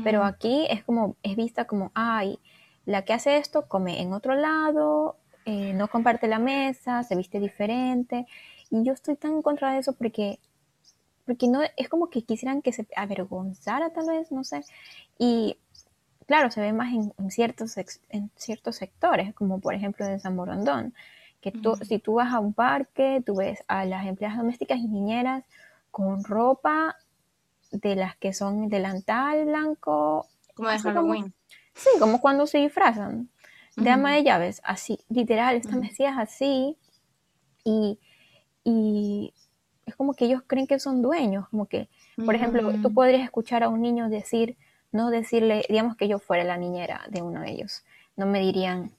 pero aquí es como, es vista como, ay, la que hace esto come en otro lado, eh, no comparte la mesa, se viste diferente. Y yo estoy tan en contra de eso porque, porque no, es como que quisieran que se avergonzara tal vez, no sé. Y claro, se ve más en, ciertos, en ciertos sectores, como por ejemplo en San Borondón, que tú, si tú vas a un parque, tú ves a las empleadas domésticas y niñeras con ropa de las que son delantal blanco. Como de Halloween. sí, como cuando se disfrazan de ama de llaves, así, literal, están vestidas así y, es como que ellos creen que son dueños, como que, por ejemplo, tú mm. podrías escuchar a un niño decir, no decirle, digamos que yo fuera la niñera de uno de ellos, no me dirían,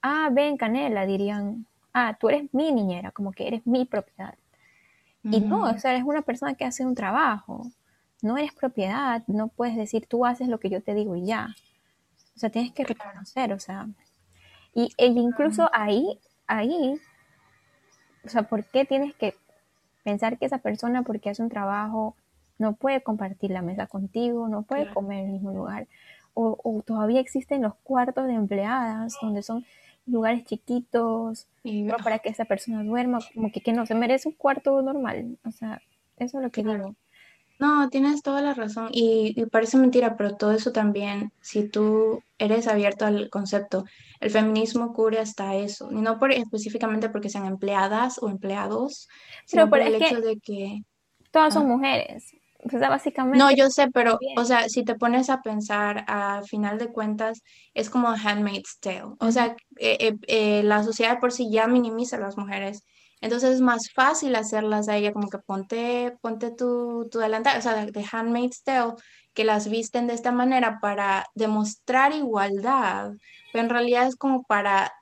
ah, ven Canela, dirían, ah, tú eres mi niñera, como que eres mi propiedad. Y no, o sea, es una persona que hace un trabajo. no eres propiedad, no puedes decir tú haces lo que yo te digo y ya. O sea, tienes que reconocer, o sea, y e incluso ahí, ahí, o sea, ¿por qué tienes que pensar que esa persona, porque hace un trabajo, no puede compartir la mesa contigo, no puede comer en el mismo lugar? O, todavía existen los cuartos de empleadas, donde son lugares chiquitos, para que esa persona duerma, como que, que no se merece un cuarto normal. O sea, eso es lo que digo. No, tienes toda la razón y, parece mentira, pero todo eso también, si tú eres abierto al concepto, el feminismo cubre hasta eso, y no por, específicamente porque sean empleadas o empleados, sino por el hecho de que... Todas son mujeres, o sea, básicamente... No, yo sé, pero, o sea, si te pones a pensar, a final de cuentas, es como Handmaid's Tale, o sea, eh, eh, eh, la sociedad por sí ya minimiza a las mujeres entonces es más fácil hacerlas a ella como que ponte, ponte tu, tu delantal, o sea, de Handmaid's Tale, que las visten de esta manera para demostrar igualdad, pero en realidad es como para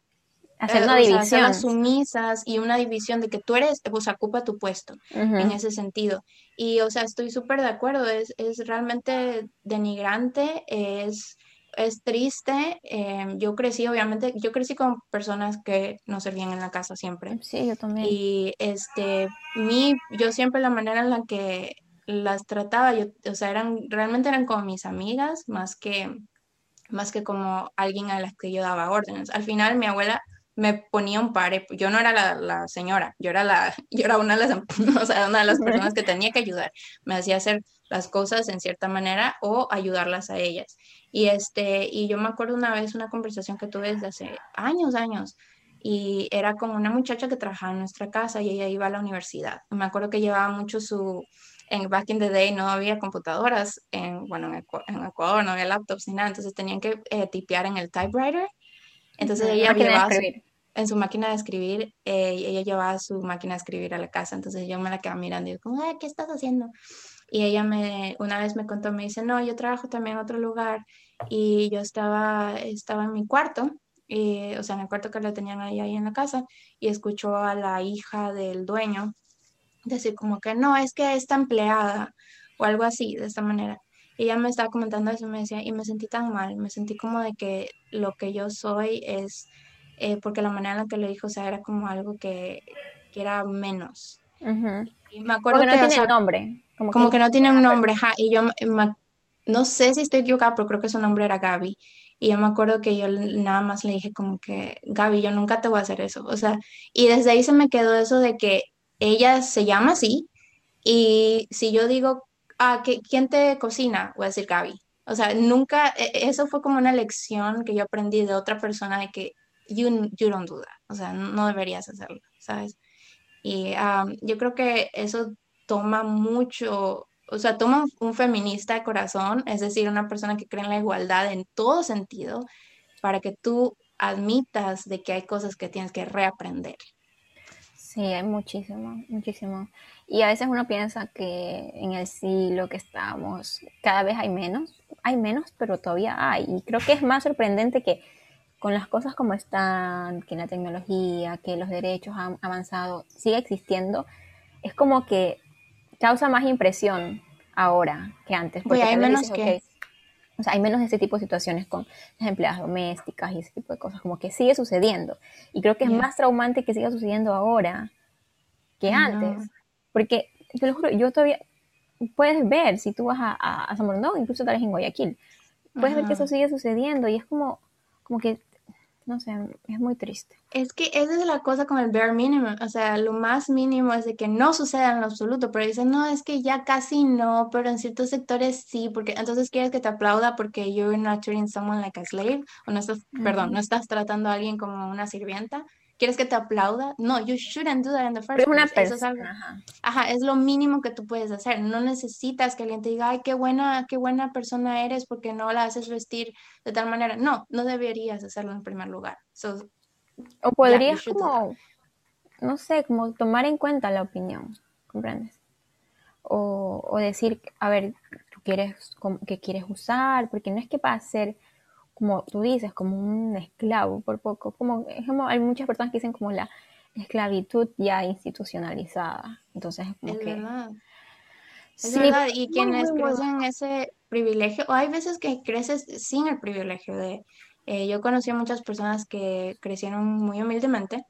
hacer eh, una división. sumisas y una división de que tú eres, pues ocupa tu puesto en ese sentido. Y, o sea, estoy súper de acuerdo, es, es realmente denigrante, es es triste. Em, yo crecí, obviamente, yo crecí con personas que no servían en la casa siempre. Sí, yo también. Y este, mi, yo siempre la manera en la que las trataba, yo, o sea, eran, realmente eran como mis amigas, más que, más que como alguien a las que yo daba órdenes. Al final mi abuela me ponía un pare, yo no era la, la, señora, yo era la, yo era una de las, o sea, una de las personas que tenía que ayudar. Me hacía hacer las cosas en cierta manera o ayudarlas a ellas. Y, este, y yo me acuerdo una vez una conversación que tuve desde hace años, años, y era con una muchacha que trabajaba en nuestra casa y ella iba a la universidad. Me acuerdo que llevaba mucho su, en back in the day no había computadoras, en, bueno, en, Ecuador no había laptops ni nada, entonces tenían que eh, tipear en el typewriter. Entonces ella llevaba en su máquina de escribir, eh, ella llevaba su máquina de escribir a la casa, entonces yo me la quedaba mirando y yo como, ¿qué estás haciendo? Y ella me, una vez me contó, me dice, no, yo trabajo también en otro lugar y yo estaba, estaba en mi cuarto, y, o sea, en el cuarto que la tenían ahí, ahí en la casa, y escuchó a la hija del dueño decir como que no, es que está empleada o algo así, de esta manera. Ella me estaba comentando eso y me decía, y me sentí tan mal, me sentí como de que lo que yo soy es, eh, porque la manera en la que lo dijo, o sea, era como algo que, que era menos. Y me acuerdo porque no tiene nombre. Como, que, no tiene un nombre, ja, y yo no sé si estoy equivocada, pero creo que su nombre era Gaby. Y yo me acuerdo que yo nada más le dije como que, Gaby, yo nunca te voy a hacer eso. O sea, y desde ahí se me quedó eso de que ella se llama así. Y si yo digo, ah, ¿quién te cocina? Voy a decir Gaby. O sea, nunca, e, eso fue como una lección que yo aprendí de otra persona de que you, you don't do that. O sea, no deberías hacerlo, ¿sabes? Y yo creo que eso toma mucho, o sea, toma un feminista de corazón, es decir, una persona que cree en la igualdad en todo sentido, para que tú admitas de que hay cosas que tienes que reaprender. Sí, hay muchísimo, muchísimo. Y a veces uno piensa que en el siglo que estamos cada vez hay menos, hay menos, pero todavía hay. Y creo que es más sorprendente que con las cosas como están, que la tecnología, que los derechos han avanzado, sigue existiendo, es como que causa más impresión ahora que antes. Porque hay menos que... o sea, hay menos de este tipo de situaciones con las empleadas domésticas y ese tipo de cosas, como que sigue sucediendo. Y creo que es más traumante que siga sucediendo ahora que antes. Porque, te lo juro, yo todavía, puedes ver, si tú vas a, a, a incluso tal vez en Guayaquil, puedes ver que eso sigue sucediendo y es como, como que no sé, es muy triste. Es que esa es la cosa con el bare minimum, o sea, lo más mínimo es de que no suceda en lo absoluto, pero dicen, no, es que ya casi no, pero en ciertos sectores sí, porque entonces quieres que te aplauda porque you're not treating someone like a slave, o no estás, perdón, no estás tratando a alguien como una sirvienta, ¿Quieres que te aplauda? No, you shouldn't do that in the first place. Eso es algo, ajá. es lo mínimo que tú puedes hacer. No necesitas que alguien te diga, ay, qué buena, qué buena persona eres porque no la haces vestir de tal manera. No, no deberías hacerlo en primer lugar. o podrías como, no sé, como tomar en cuenta la opinión, ¿comprendes? O, o decir, a ver, tú quieres, ¿qué quieres usar? Porque no es que va a ser como tú dices, como un esclavo por poco. Como, hay muchas personas que dicen como la esclavitud ya institucionalizada. Entonces, como es que... Verdad. Es verdad, y quienes crecen ese privilegio, o hay veces que creces sin el privilegio de... Eh, yo conocí a muchas personas que crecieron muy humildemente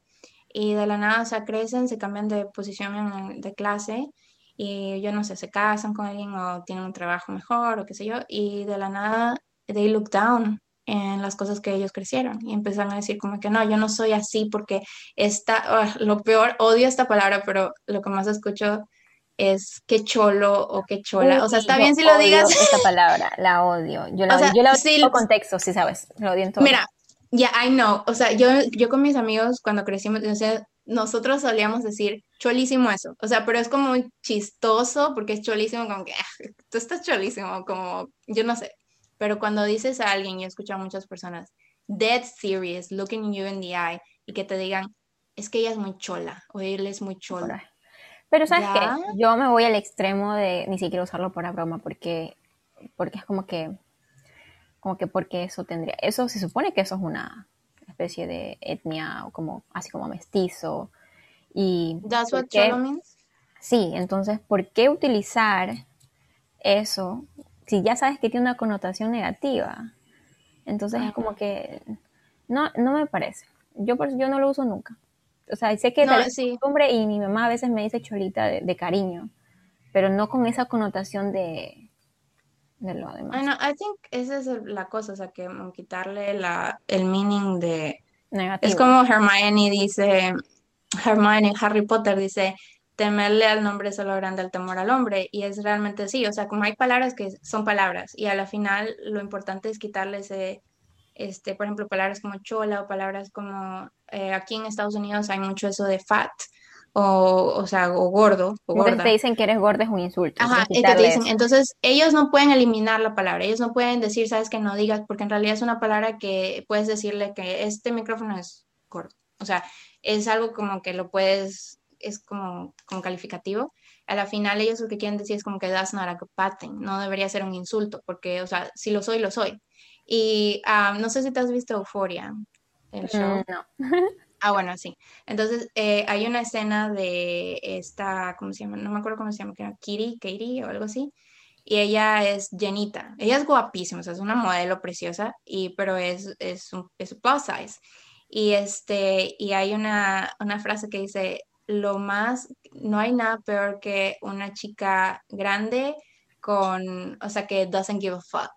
y de la nada, o sea, crecen, se cambian de posición de clase y yo no sé, se casan con alguien o tienen un trabajo mejor o qué sé yo, y de la nada, they look down en las cosas que ellos crecieron y empiezan a decir como que no, yo no soy así porque esta, ah, lo peor, odio esta palabra, pero lo que más escucho es que cholo o que chola. o sea, está bien si lo digas. Esta palabra, la odio. Yo la, odio. yo la odio contexto, si sabes. Lo odio en todo. Mira, ya, I know. O sea, yo, yo con mis amigos cuando crecimos, o sea, nosotros solíamos decir cholísimo eso. O sea, pero es como chistoso porque es cholísimo, como que ah, tú estás cholísimo, como yo no sé. Pero cuando dices a alguien, y he escuchado a muchas personas, dead serious, looking you in the eye, y que te digan, es que ella es muy chola, o él es muy chola. Pero sabes que yo me voy al extremo de ni siquiera usarlo para broma, porque, porque es como que, como que porque eso tendría, eso se supone que eso es una especie de etnia o como así como mestizo. Y That's what cholo means. Sí, entonces, ¿por qué utilizar eso si ya sabes que tiene una connotación negativa? Entonces es como que no, no me parece. Yo por yo no lo uso nunca. O sea, sé que es costumbre y mi mamá a veces me dice cholita de, cariño, pero no con esa connotación de, de lo demás. Bueno, I think esa es la cosa, o sea, que quitarle la, el meaning de... Negativo. Es como Hermione dice, Hermione, Harry Potter dice, temerle al nombre solo grande el temor al hombre, y es realmente sí, o sea, como hay palabras que son palabras, y a la final lo importante es quitarle ese, este, por ejemplo, palabras como chola o palabras como, eh, aquí en Estados Unidos hay mucho eso de fat, o, o sea, o gordo, o gorda. te dicen que eres gordo es un insulto. Ajá, te dicen, entonces ellos no pueden eliminar la palabra, ellos no pueden decir, sabes que no digas, porque en realidad es una palabra que puedes decirle que este micrófono es gordo, o sea, es algo como que lo puedes, es como, como calificativo. A la final ellos lo que quieren decir es como que das not a pattern, no debería ser un insulto, porque, o sea, si lo soy, lo soy. Y ah, no sé si te has visto Euphoria, el show. Mm, no. Ah, bueno, sí. Entonces, eh, hay una escena de esta, ¿cómo se llama? No me acuerdo cómo se llama, que era Kitty, Katie o algo así. Y ella es llenita. Ella es guapísima, o sea, es una modelo preciosa, y, pero es, es, un, es plus size. Y, este, y hay una, una frase que dice, lo más, no hay nada peor que una chica grande con, o sea, que doesn't give a fuck.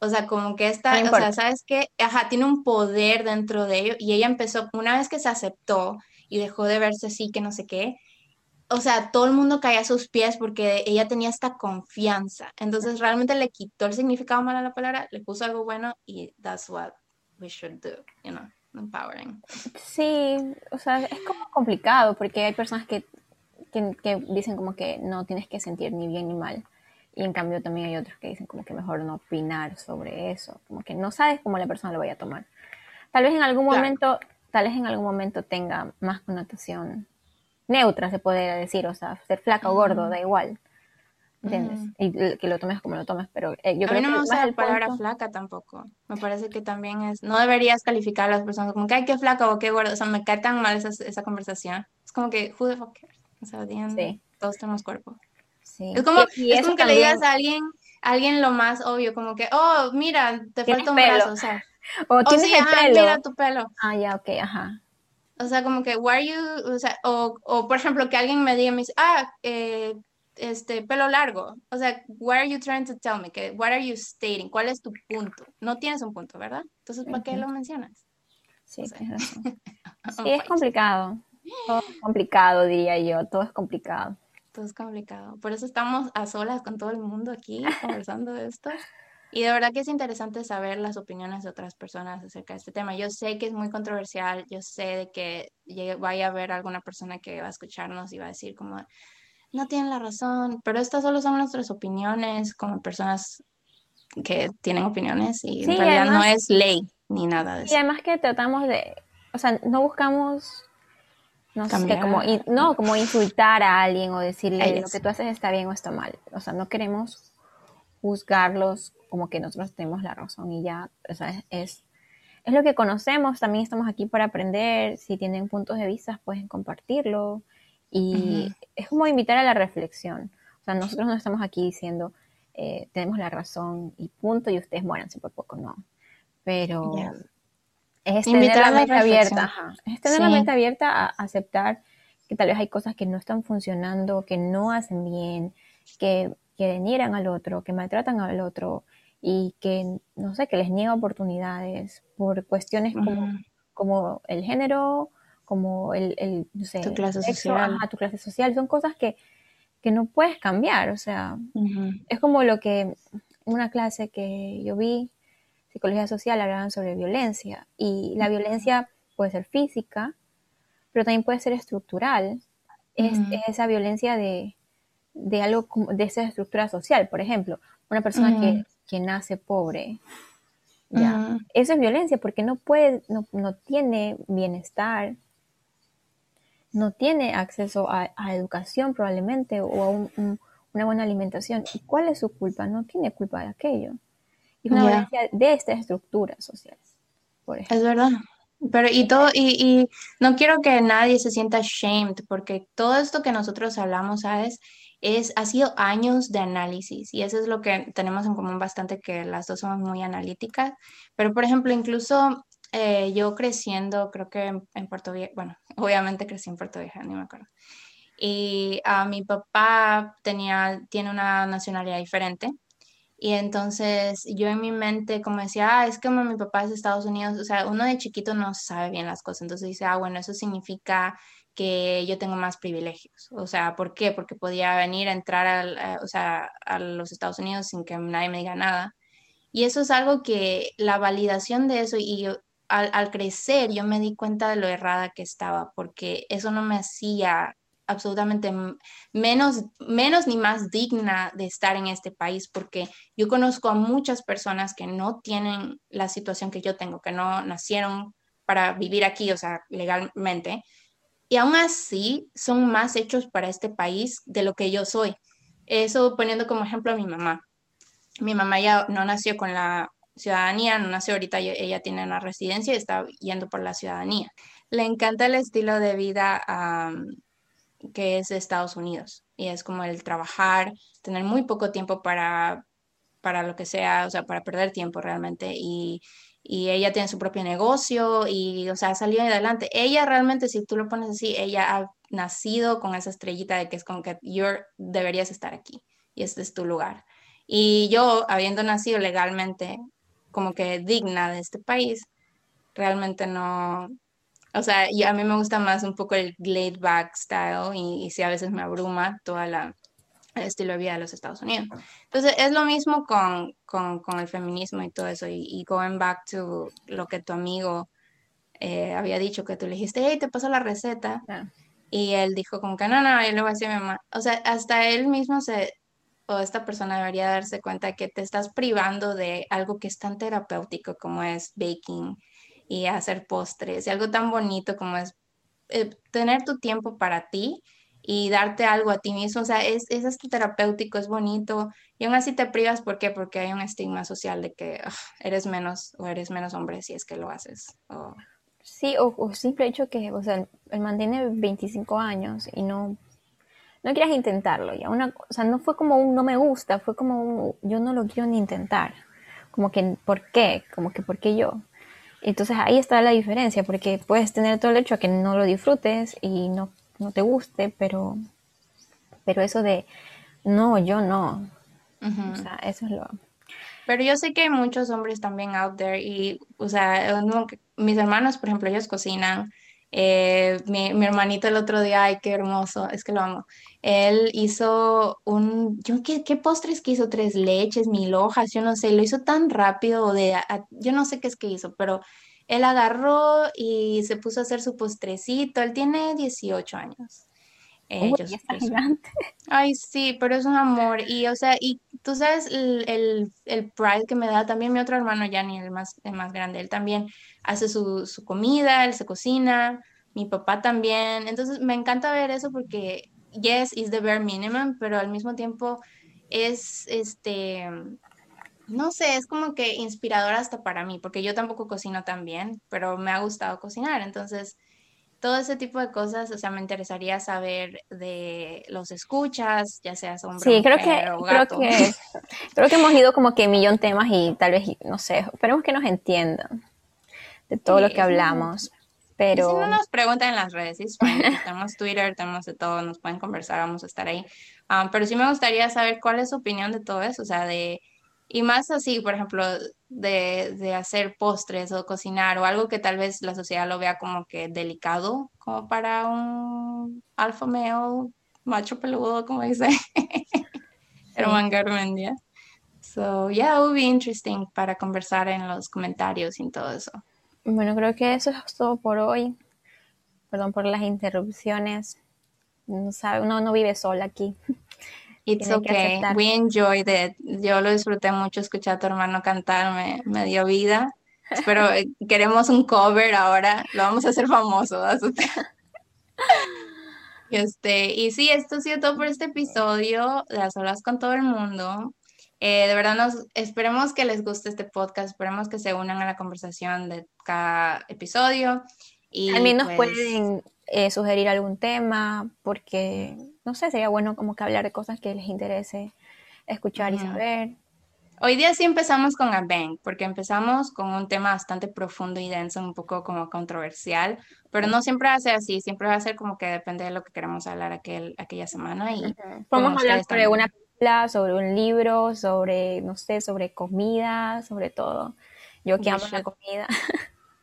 O sea, como que esta, o sea, ¿sabes qué? Ajá, tiene un poder dentro de ello y ella empezó, una vez que se aceptó y dejó de verse así, que no sé qué, o sea, todo el mundo caía a sus pies porque ella tenía esta confianza. Entonces realmente le quitó el significado mal a la palabra, le puso algo bueno y that's what we should do, you know, empowering. Sí, o sea, es como complicado porque hay personas que, que, que dicen como que no tienes que sentir ni bien ni mal. Y en cambio también hay otros que dicen como que mejor no opinar sobre eso, como que no sabes cómo la persona lo vaya a tomar. Tal vez en algún momento, tal vez en algún momento tenga más connotación neutra, se podría decir, o sea, ser flaca o gordo, da igual. ¿Entiendes? Y que lo tomes como lo tomes, pero eh, yo a creo mí no me gusta la palabra flaca tampoco. Me parece que también es, no deberías calificar a las personas como que ay, qué flaca o qué gordo, o sea, me cae tan mal esa, esa conversación. Es como que, who the fuck cares? O sea, sí. todos tenemos cuerpo. Es como, es como que le digas a alguien, alguien lo más obvio, como que, oh, mira, te falta un brazo, o sea. O tienes el pelo. mira tu pelo. Ah, ya, ok, ajá. O sea, como que, why are you, o sea, o, o por ejemplo, que alguien me diga, me dice, ah, eh, este, pelo largo. O sea, what are you trying to tell me? Que, what are you stating? ¿Cuál es tu punto? No tienes un punto, ¿verdad? Entonces, ¿para qué lo mencionas? Sí, sí, es complicado. Todo es complicado, diría yo. Todo es complicado todo es complicado. Por eso estamos a solas con todo el mundo aquí conversando de esto. Y de verdad que es interesante saber las opiniones de otras personas acerca de este tema. Yo sé que es muy controversial, yo sé de que vaya a haber alguna persona que va a escucharnos y va a decir como, no tienen la razón, pero estas solo son nuestras opiniones como personas que tienen opiniones y en realidad no es ley ni nada de eso. Y además que tratamos de, o sea, no buscamos no sé, como, no, como insultar a alguien o decirle lo que tú haces está bien o está mal. O sea, no queremos juzgarlos como que nosotros tenemos la razón y ya, o sea, es, es lo que conocemos, también estamos aquí para aprender, si tienen puntos de vista pueden compartirlo y es como invitar a la reflexión, O sea, nosotros no estamos aquí diciendo, eh, tenemos la razón y punto, y ustedes mueran por poco, no. Pero es tener la mente abierta, es tener la mente abierta a aceptar que tal vez hay cosas que no están funcionando, que no hacen bien, que, que denieran al otro, que maltratan al otro y que, no sé, que les niega oportunidades por cuestiones como, como el género, como el, el no sé, tu clase social. tu clase social, son cosas que, que no puedes cambiar, o sea, es como lo que una clase que yo vi, psicología social, hablaban sobre violencia y la violencia puede ser física, pero también puede ser estructural. Es, esa violencia de, de algo de esa estructura social. Por ejemplo, una persona que, que, nace pobre, ya, eso es violencia porque no puede, no, no tiene bienestar, no tiene acceso a, educación probablemente o a una buena alimentación. ¿Y cuál es su culpa? No tiene culpa de aquello. Es una violencia de estas estructuras sociales. Por Es verdad. Pero y todo, y, y, no quiero que nadie se sienta shamed, porque todo esto que nosotros hablamos, ¿sabes? Es, ha sido años de análisis y eso es lo que tenemos en común bastante, que las dos somos muy analíticas. Pero, por ejemplo, incluso eh, yo creciendo, creo que en, Puerto Viejo, bueno, obviamente crecí en Puerto Viejo, ni me acuerdo. Y a mi papá tenía, tiene una nacionalidad diferente y entonces yo en mi mente como decía, ah, es como mi papá es de Estados Unidos, o sea, uno de chiquito no sabe bien las cosas, entonces dice, ah, bueno, eso significa que yo tengo más privilegios. O sea, ¿por qué? Porque podía venir a entrar al, a, o sea, a los Estados Unidos sin que nadie me diga nada. Y eso es algo que la validación de eso y al, crecer yo me di cuenta de lo errada que estaba, porque eso no me hacía absolutamente menos, menos ni más digna de estar en este país, porque yo conozco a muchas personas que no tienen la situación que yo tengo, que no nacieron para vivir aquí, o sea, legalmente, y aún así son más hechos para este país de lo que yo soy. Eso poniendo como ejemplo a mi mamá. Mi mamá ya no nació con la ciudadanía, no nació ahorita, ella tiene una residencia y está yendo por la ciudadanía. Le encanta el estilo de vida que es de Estados Unidos. Y es como el trabajar, tener muy poco tiempo para, para lo que sea, o sea, para perder tiempo realmente. Y, y ella tiene su propio negocio y, o sea, ha salido adelante. Ella realmente, si tú lo pones así, ella ha nacido con esa estrellita de que es como que you deberías estar aquí y este es tu lugar. Y yo, habiendo nacido legalmente, como que digna de este país, realmente no, o sea, y a mí me gusta más un poco el laid back style y, y sí a veces me abruma toda la el estilo de vida de los Estados Unidos. Entonces, es lo mismo con, con, con el feminismo y todo eso. Y, y, going back to lo que tu amigo eh, había dicho, que tú le dijiste, hey, te paso la receta. Y él dijo como que no, no, yo le voy a decir a mi mamá. O sea, hasta él mismo se, o esta persona debería darse cuenta que te estás privando de algo que es tan terapéutico como es baking y hacer postres, y algo tan bonito como es eh, tener tu tiempo para ti y darte algo a ti mismo, o sea, es, es terapéutico, es bonito, y aún así te privas, ¿por qué? Porque hay un estigma social de que eres menos o eres menos hombre si es que lo haces. Sí, o, o simple hecho que, o sea, él mantiene 25 años y no, no quieras intentarlo, ya una, o sea, no fue como un no me gusta, fue como un yo no lo quiero ni intentar, como que, ¿por qué? Como que, ¿por qué yo? Entonces ahí está la diferencia, porque puedes tener todo el hecho a que no lo disfrutes y no, no te guste, pero, pero eso de, no, yo no. O sea, eso es lo... Pero yo sé que hay muchos hombres también out there y, o sea, mis hermanos, por ejemplo, ellos cocinan. Eh, mi, mi, hermanito el otro día, ay, qué hermoso, es que lo amo. Él hizo un, yo, ¿qué, qué postres que hizo? Tres leches, mil hojas, yo no sé, lo hizo tan rápido, de, yo no sé qué es que hizo, pero él agarró y se puso a hacer su postrecito, él tiene 18 años. Ellos, Ay, sí, pero es un amor. Y, o sea, y tú sabes el, el, el pride que me da también mi otro hermano, Yanni, el más, el más grande, él también hace su, su comida, él se cocina, mi papá también. Entonces, me encanta ver eso porque yes, is the bare minimum, pero al mismo tiempo es, este, no sé, es como que inspirador hasta para mí, porque yo tampoco cocino tan bien, pero me ha gustado cocinar, entonces todo ese tipo de cosas, o sea, me interesaría saber de los escuchas, ya sea hombre sí, creo que, Creo que, creo que hemos ido como que millón temas y tal vez, no sé, esperemos que nos entiendan de todo lo que hablamos. Pero... Si no nos preguntan en las redes, ¿sí? tenemos Twitter, tenemos de todo, nos pueden conversar, vamos a estar ahí. Ah, pero sí me gustaría saber cuál es su opinión de todo eso, o sea, de, y más así, por ejemplo, de, de, hacer postres o cocinar o algo que tal vez la sociedad lo vea como que delicado, como para un alfa male, macho peludo, como dice Herman Garmendia. So, yeah, it would be interesting para conversar en los comentarios y todo eso. Bueno, creo que eso es todo por hoy. Perdón por las interrupciones. No sabe, uno no vive sola aquí. It's okay. We enjoyed it. Yo lo disfruté mucho escuchar a tu hermano cantar, me, dio vida. Pero eh, queremos un cover ahora, lo vamos a hacer famoso. Este, y sí, esto ha sido todo por este episodio de las olas con todo el mundo. Eh, de verdad, nos esperemos que les guste este podcast, esperemos que se unan a la conversación de cada episodio. Y También nos pues pueden eh, sugerir algún tema, porque, no sé, sería bueno como que hablar de cosas que les interese escuchar y saber. Hoy día sí empezamos con a bang, porque empezamos con un tema bastante profundo y denso, un poco como controversial, pero no siempre va a ser así, siempre va a ser como que depende de lo que queremos hablar aquel, aquella semana. y Podemos hablar sobre una película, sobre un libro, sobre, no sé, sobre comida, sobre todo. Yo que amo la comida.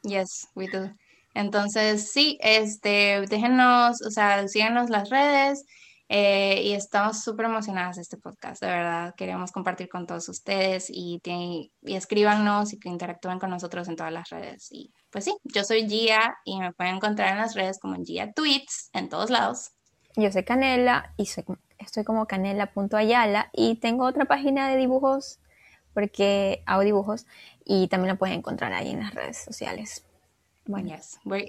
Yes, we do. Entonces, sí, este, déjenos, o sea, síganos las redes eh, y estamos súper emocionadas de este podcast, de verdad. Queremos compartir con todos ustedes y, escríbanos y que interactúen con nosotros en todas las redes. Y pues sí, yo soy Gia y me pueden encontrar en las redes como Gia Tweets, en todos lados. Yo soy Canela y soy, estoy como canela.ayala y tengo otra página de dibujos porque hago dibujos y también la pueden encontrar ahí en las redes sociales. Bueno.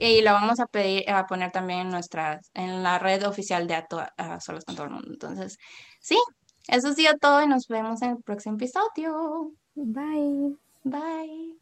Y lo vamos a pedir a poner también en nuestra, en la red oficial de a, Solos con todo el mundo. Entonces, sí, eso ha sido todo y nos vemos en el próximo episodio. Bye. Bye.